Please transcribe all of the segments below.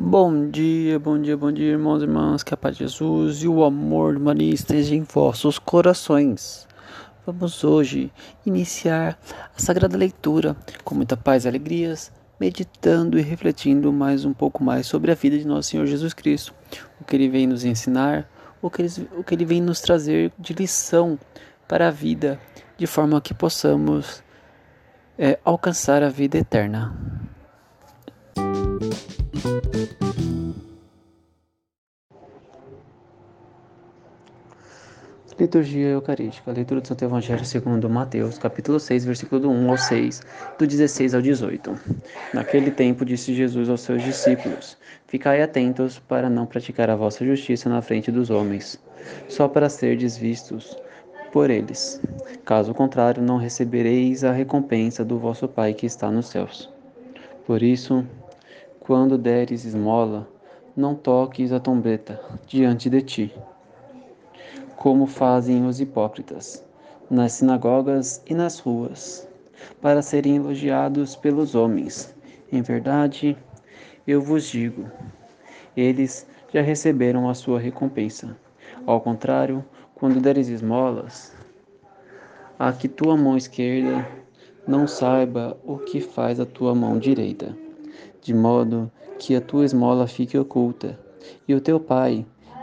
Bom dia, bom dia, bom dia, irmãos e irmãs, que a paz de Jesus e o amor do Maria esteja em vossos corações. Vamos hoje iniciar a sagrada leitura com muita paz e alegrias, meditando e refletindo mais um pouco mais sobre a vida de nosso Senhor Jesus Cristo, o que ele vem nos ensinar, o que ele, o que ele vem nos trazer de lição para a vida, de forma que possamos é, alcançar a vida eterna. Liturgia Eucarística. Leitura do Santo Evangelho segundo Mateus, capítulo 6, versículo do 1 ao 6, do 16 ao 18. Naquele tempo disse Jesus aos seus discípulos: Ficai atentos para não praticar a vossa justiça na frente dos homens, só para serdes vistos por eles. Caso contrário, não recebereis a recompensa do vosso Pai que está nos céus. Por isso, quando deres esmola, não toques a trombeta diante de ti como fazem os hipócritas, nas sinagogas e nas ruas, para serem elogiados pelos homens. Em verdade, eu vos digo, eles já receberam a sua recompensa. Ao contrário, quando deres esmolas, a que tua mão esquerda não saiba o que faz a tua mão direita, de modo que a tua esmola fique oculta, e o teu pai,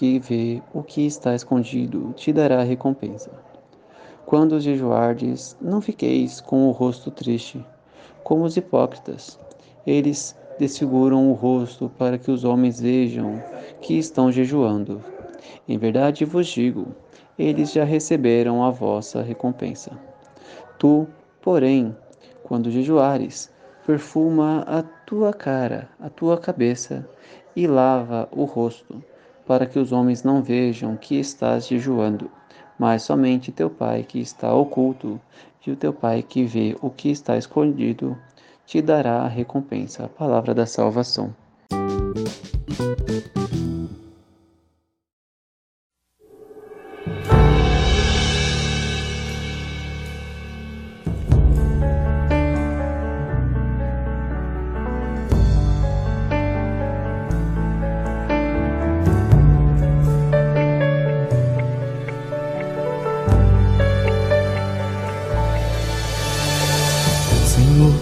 que vê o que está escondido, te dará recompensa. Quando jejuardes, não fiqueis com o rosto triste, como os hipócritas. Eles desfiguram o rosto para que os homens vejam que estão jejuando. Em verdade vos digo, eles já receberam a vossa recompensa. Tu, porém, quando jejuares, perfuma a tua cara, a tua cabeça, e lava o rosto, para que os homens não vejam que estás jejuando, mas somente teu Pai que está oculto, e o teu Pai que vê o que está escondido, te dará a recompensa. A palavra da salvação.